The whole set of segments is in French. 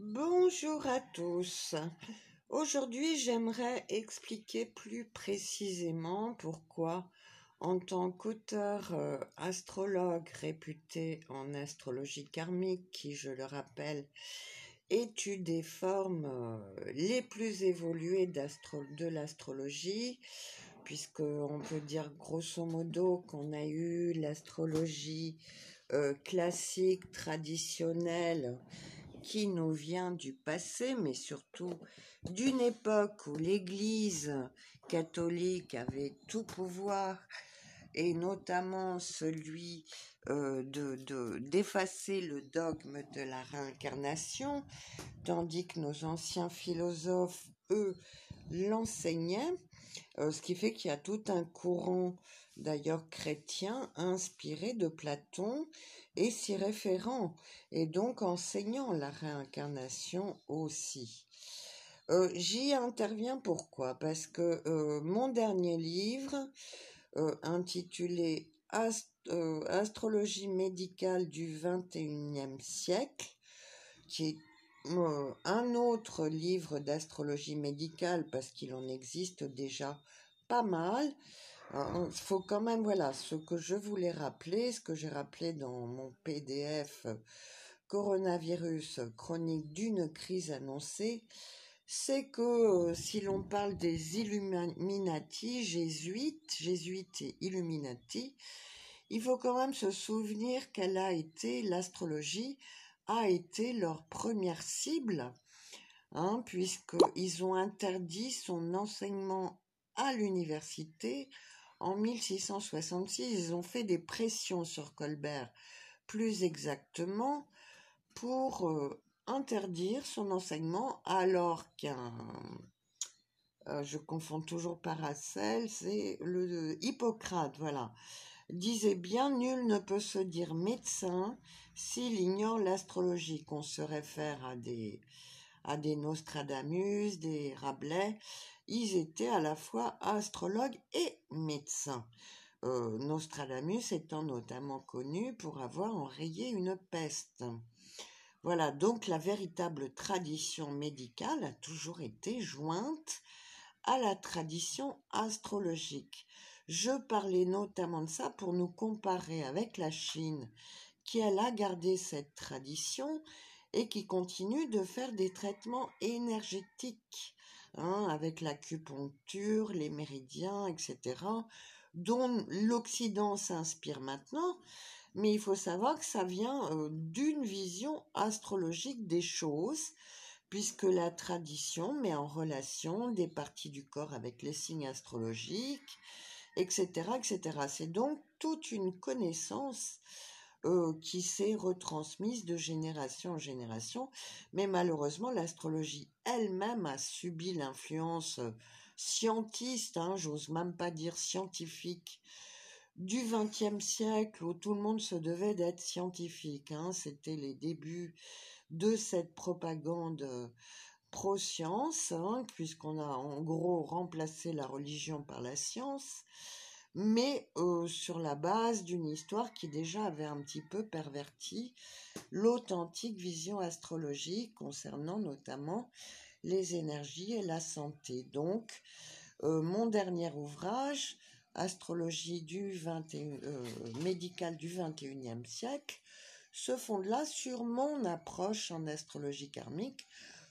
Bonjour à tous. Aujourd'hui, j'aimerais expliquer plus précisément pourquoi, en tant qu'auteur euh, astrologue réputé en astrologie karmique, qui, je le rappelle, étude des formes euh, les plus évoluées de l'astrologie, puisqu'on peut dire grosso modo qu'on a eu l'astrologie euh, classique, traditionnelle, qui nous vient du passé, mais surtout d'une époque où l'Église catholique avait tout pouvoir, et notamment celui euh, de d'effacer le dogme de la réincarnation, tandis que nos anciens philosophes, eux, l'enseignaient, euh, ce qui fait qu'il y a tout un courant d'ailleurs chrétien inspiré de Platon et s'y référant, et donc enseignant la réincarnation aussi. Euh, j'y interviens pourquoi? Parce que euh, mon dernier livre, intitulé Astrologie médicale du XXIe siècle, qui est un autre livre d'astrologie médicale, parce qu'il en existe déjà pas mal, il faut quand même, voilà, ce que je voulais rappeler, ce que j'ai rappelé dans mon PDF coronavirus chronique d'une crise annoncée, c'est que euh, si l'on parle des Illuminati, jésuites, jésuites et Illuminati, il faut quand même se souvenir qu'elle a été, l'astrologie a été leur première cible, hein, puisqu'ils ont interdit son enseignement à l'université en 1666, ils ont fait des pressions sur Colbert, plus exactement, pour euh, interdire son enseignement alors qu'un... Euh, je confonds toujours Paracel, c'est le Hippocrate, voilà, disait bien nul ne peut se dire médecin s'il ignore l'astrologie, qu'on se réfère à des, Nostradamus, des Rabelais, ils étaient à la fois astrologues et médecins. Euh, Nostradamus étant notamment connu pour avoir enrayé une peste. Voilà, donc la véritable tradition médicale a toujours été jointe à la tradition astrologique. Je parlais notamment de ça pour nous comparer avec la Chine, qui elle a gardé cette tradition et qui continue de faire des traitements énergétiques Hein, avec l'acupuncture, les méridiens, etc., dont l'Occident s'inspire maintenant, mais il faut savoir que ça vient euh, d'une vision astrologique des choses, puisque la tradition met en relation des parties du corps avec les signes astrologiques, etc., etc. C'est donc toute une connaissance euh, qui s'est retransmise de génération en génération, mais malheureusement l'astrologie elle-même a subi l'influence euh, scientiste, hein, j'ose même pas dire scientifique, du XXe siècle où tout le monde se devait d'être scientifique. Hein, C'était les débuts de cette propagande euh, pro-science, hein, puisqu'on a en gros remplacé la religion par la science mais euh, sur la base d'une histoire qui déjà avait un petit peu perverti l'authentique vision astrologique concernant notamment les énergies et la santé. Donc, euh, mon dernier ouvrage, Astrologie du 21, euh, médicale du 21e siècle, se fonde là sur mon approche en astrologie karmique,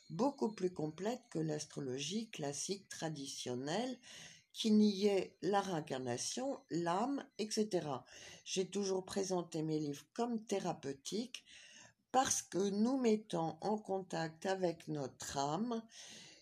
beaucoup plus complète que l'astrologie classique traditionnelle qui niait la réincarnation, l'âme, etc. J'ai toujours présenté mes livres comme thérapeutiques parce que nous mettons en contact avec notre âme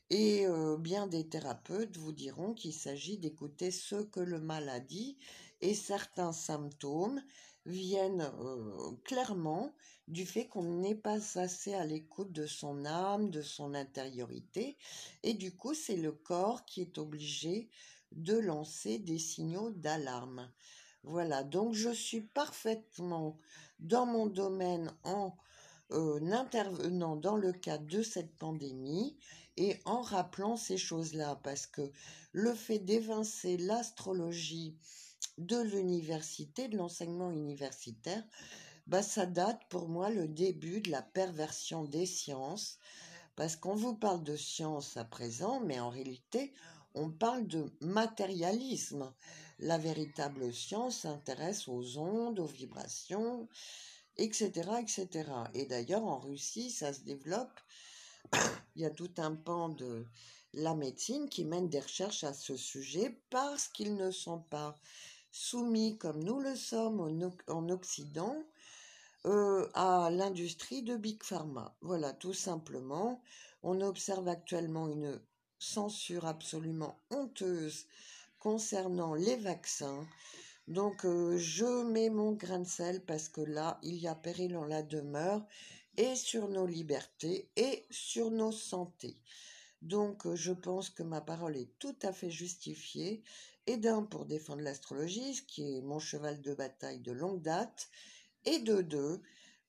et euh, bien des thérapeutes vous diront qu'il s'agit d'écouter ce que le malade dit et certains symptômes viennent euh, clairement du fait qu'on n'est pas assez à l'écoute de son âme, de son intériorité, et du coup c'est le corps qui est obligé de lancer des signaux d'alarme. Voilà, donc je suis parfaitement dans mon domaine en euh, intervenant dans le cadre de cette pandémie et en rappelant ces choses-là, parce que le fait d'évincer l'astrologie de l'université, de l'enseignement universitaire, bah, ça date pour moi le début de la perversion des sciences, parce qu'on vous parle de science à présent, mais en réalité, on parle de matérialisme. La véritable science s'intéresse aux ondes, aux vibrations, etc., etc. Et d'ailleurs, en Russie, ça se développe. Il y a tout un pan de la médecine qui mène des recherches à ce sujet parce qu'ils ne sont pas soumis, comme nous le sommes en Occident, euh, à l'industrie de Big Pharma. Voilà, tout simplement. On observe actuellement une censure absolument honteuse concernant les vaccins. Donc euh, je mets mon grain de sel parce que là, il y a péril en la demeure et sur nos libertés et sur nos santé. Donc je pense que ma parole est tout à fait justifiée et d'un pour défendre l'astrologie, ce qui est mon cheval de bataille de longue date, et de deux,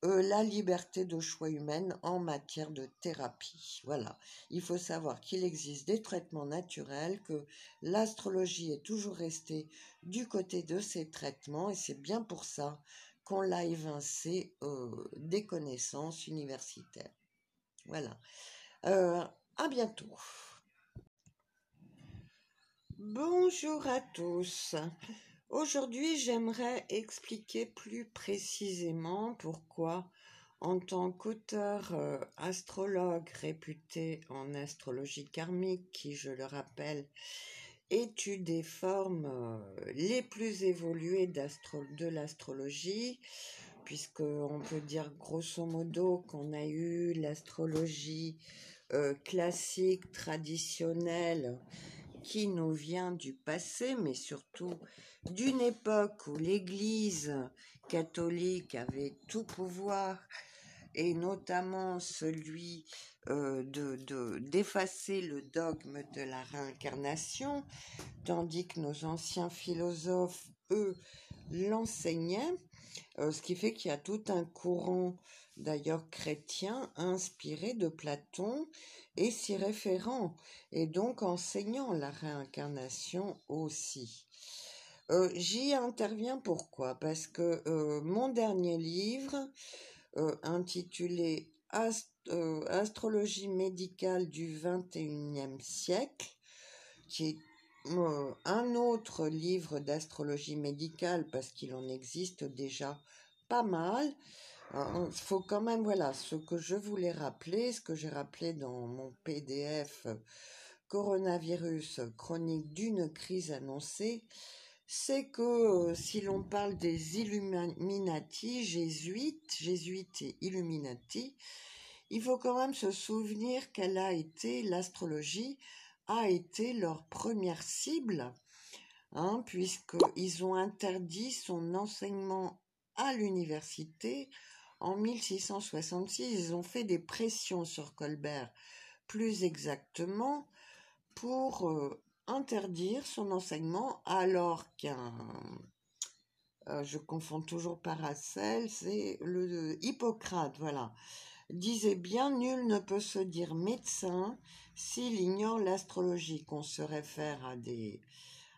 euh, la liberté de choix humaine en matière de thérapie. Voilà. Il faut savoir qu'il existe des traitements naturels, que l'astrologie est toujours restée du côté de ces traitements, et c'est bien pour ça qu'on l'a évincé euh, des connaissances universitaires. Voilà. Euh, à bientôt. Bonjour à tous. Aujourd'hui, j'aimerais expliquer plus précisément pourquoi, en tant qu'auteur euh, astrologue réputé en astrologie karmique, qui, je le rappelle, étude des formes euh, les plus évoluées de l'astrologie, puisqu'on peut dire grosso modo qu'on a eu l'astrologie euh, classique, traditionnelle, qui nous vient du passé, mais surtout d'une époque où l'Église catholique avait tout pouvoir, et notamment celui euh, de d'effacer le dogme de la réincarnation, tandis que nos anciens philosophes, eux, l'enseignaient, euh, ce qui fait qu'il y a tout un courant, d'ailleurs chrétien, inspiré de Platon et s'y référant, et donc enseignant la réincarnation aussi. Euh, j'y interviens pourquoi? Parce que euh, mon dernier livre, intitulé Astrologie médicale du XXIe siècle, qui est un autre livre d'astrologie médicale, parce qu'il en existe déjà pas mal, il faut quand même, voilà, ce que je voulais rappeler, ce que j'ai rappelé dans mon PDF Coronavirus chronique d'une crise annoncée, c'est que euh, si l'on parle des Illuminati, jésuites, jésuites et Illuminati, il faut quand même se souvenir qu'elle a été, l'astrologie a été leur première cible, hein, puisqu'ils ont interdit son enseignement à l'université en 1666, ils ont fait des pressions sur Colbert, plus exactement, pour euh, interdire son enseignement alors qu'un... Euh, je confonds toujours Paracel, c'est le Hippocrate, voilà, disait bien nul ne peut se dire médecin s'il ignore l'astrologie, qu'on se réfère à des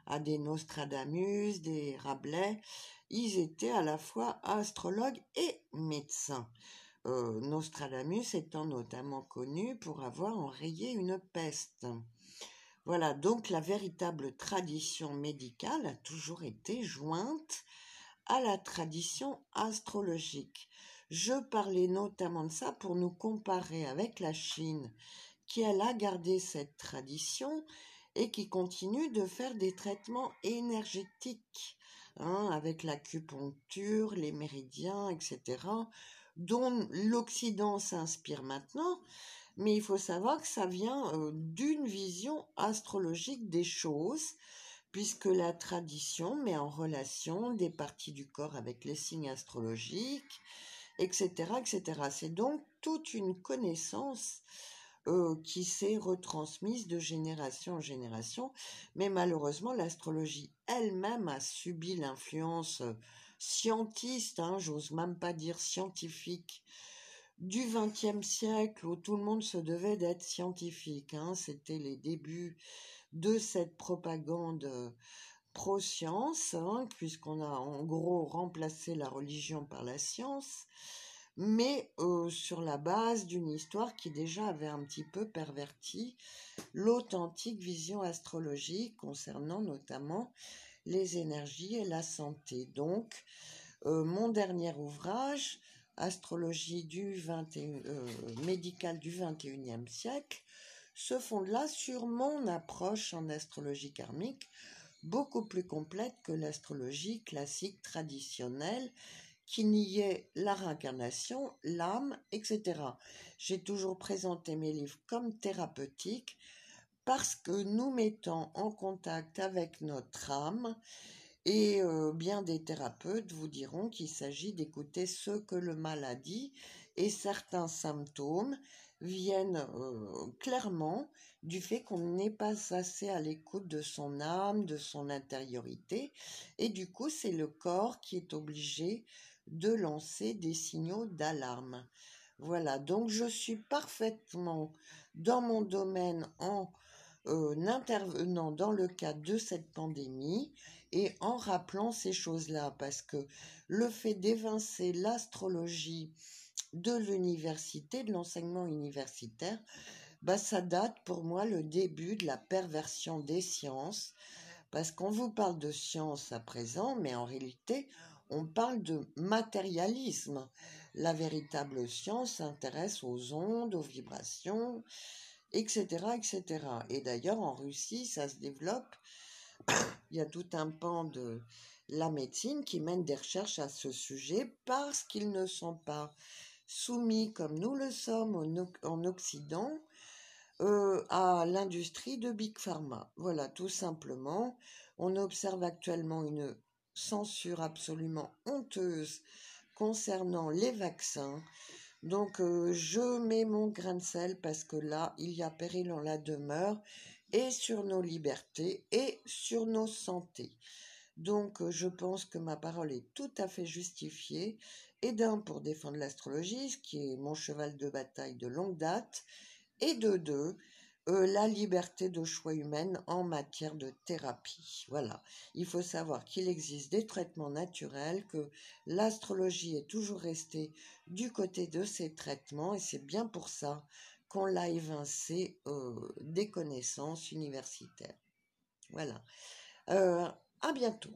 à des Nostradamus, des Rabelais, ils étaient à la fois astrologues et médecins. Euh, Nostradamus étant notamment connu pour avoir enrayé une peste. Voilà, donc la véritable tradition médicale a toujours été jointe à la tradition astrologique. Je parlais notamment de ça pour nous comparer avec la Chine, qui elle a gardé cette tradition et qui continue de faire des traitements énergétiques Hein, avec l'acupuncture, les méridiens, etc., dont l'Occident s'inspire maintenant, mais il faut savoir que ça vient euh, d'une vision astrologique des choses, puisque la tradition met en relation des parties du corps avec les signes astrologiques, etc., etc. C'est donc toute une connaissance euh, qui s'est retransmise de génération en génération, mais malheureusement l'astrologie elle-même a subi l'influence euh, scientiste, hein, j'ose même pas dire scientifique, du XXe siècle où tout le monde se devait d'être scientifique. Hein, C'était les débuts de cette propagande pro-science, hein, puisqu'on a en gros remplacé la religion par la science, mais euh, sur la base d'une histoire qui déjà avait un petit peu perverti l'authentique vision astrologique concernant notamment les énergies et la santé. Donc, euh, mon dernier ouvrage, Astrologie du euh, médicale du 21e siècle, se fonde là sur mon approche en astrologie karmique, beaucoup plus complète que l'astrologie classique traditionnelle qui niait la réincarnation, l'âme, etc. J'ai toujours présenté mes livres comme thérapeutiques parce que nous mettons en contact avec notre âme et euh, bien des thérapeutes vous diront qu'il s'agit d'écouter ce que le malade dit et certains symptômes viennent euh, clairement du fait qu'on n'est pas assez à l'écoute de son âme, de son intériorité, et du coup c'est le corps qui est obligé de lancer des signaux d'alarme. Voilà, donc je suis parfaitement dans mon domaine en euh, intervenant dans le cadre de cette pandémie et en rappelant ces choses-là, parce que le fait d'évincer l'astrologie de l'université, de l'enseignement universitaire, bah, ça date pour moi le début de la perversion des sciences, parce qu'on vous parle de science à présent, mais en réalité, on parle de matérialisme. La véritable science s'intéresse aux ondes, aux vibrations, etc., etc. Et d'ailleurs, en Russie, ça se développe. Il y a tout un pan de la médecine qui mène des recherches à ce sujet parce qu'ils ne sont pas soumis, comme nous le sommes en Occident, euh, à l'industrie de Big Pharma. Voilà, tout simplement. On observe actuellement une censure absolument honteuse concernant les vaccins. Donc euh, je mets mon grain de sel parce que là, il y a péril en la demeure et sur nos libertés et sur nos santé. Donc je pense que ma parole est tout à fait justifiée et d'un pour défendre l'astrologie, ce qui est mon cheval de bataille de longue date, et de deux, euh, la liberté de choix humaine en matière de thérapie. Voilà. Il faut savoir qu'il existe des traitements naturels, que l'astrologie est toujours restée du côté de ces traitements et c'est bien pour ça qu'on l'a évincé euh, des connaissances universitaires. Voilà. Euh, à bientôt.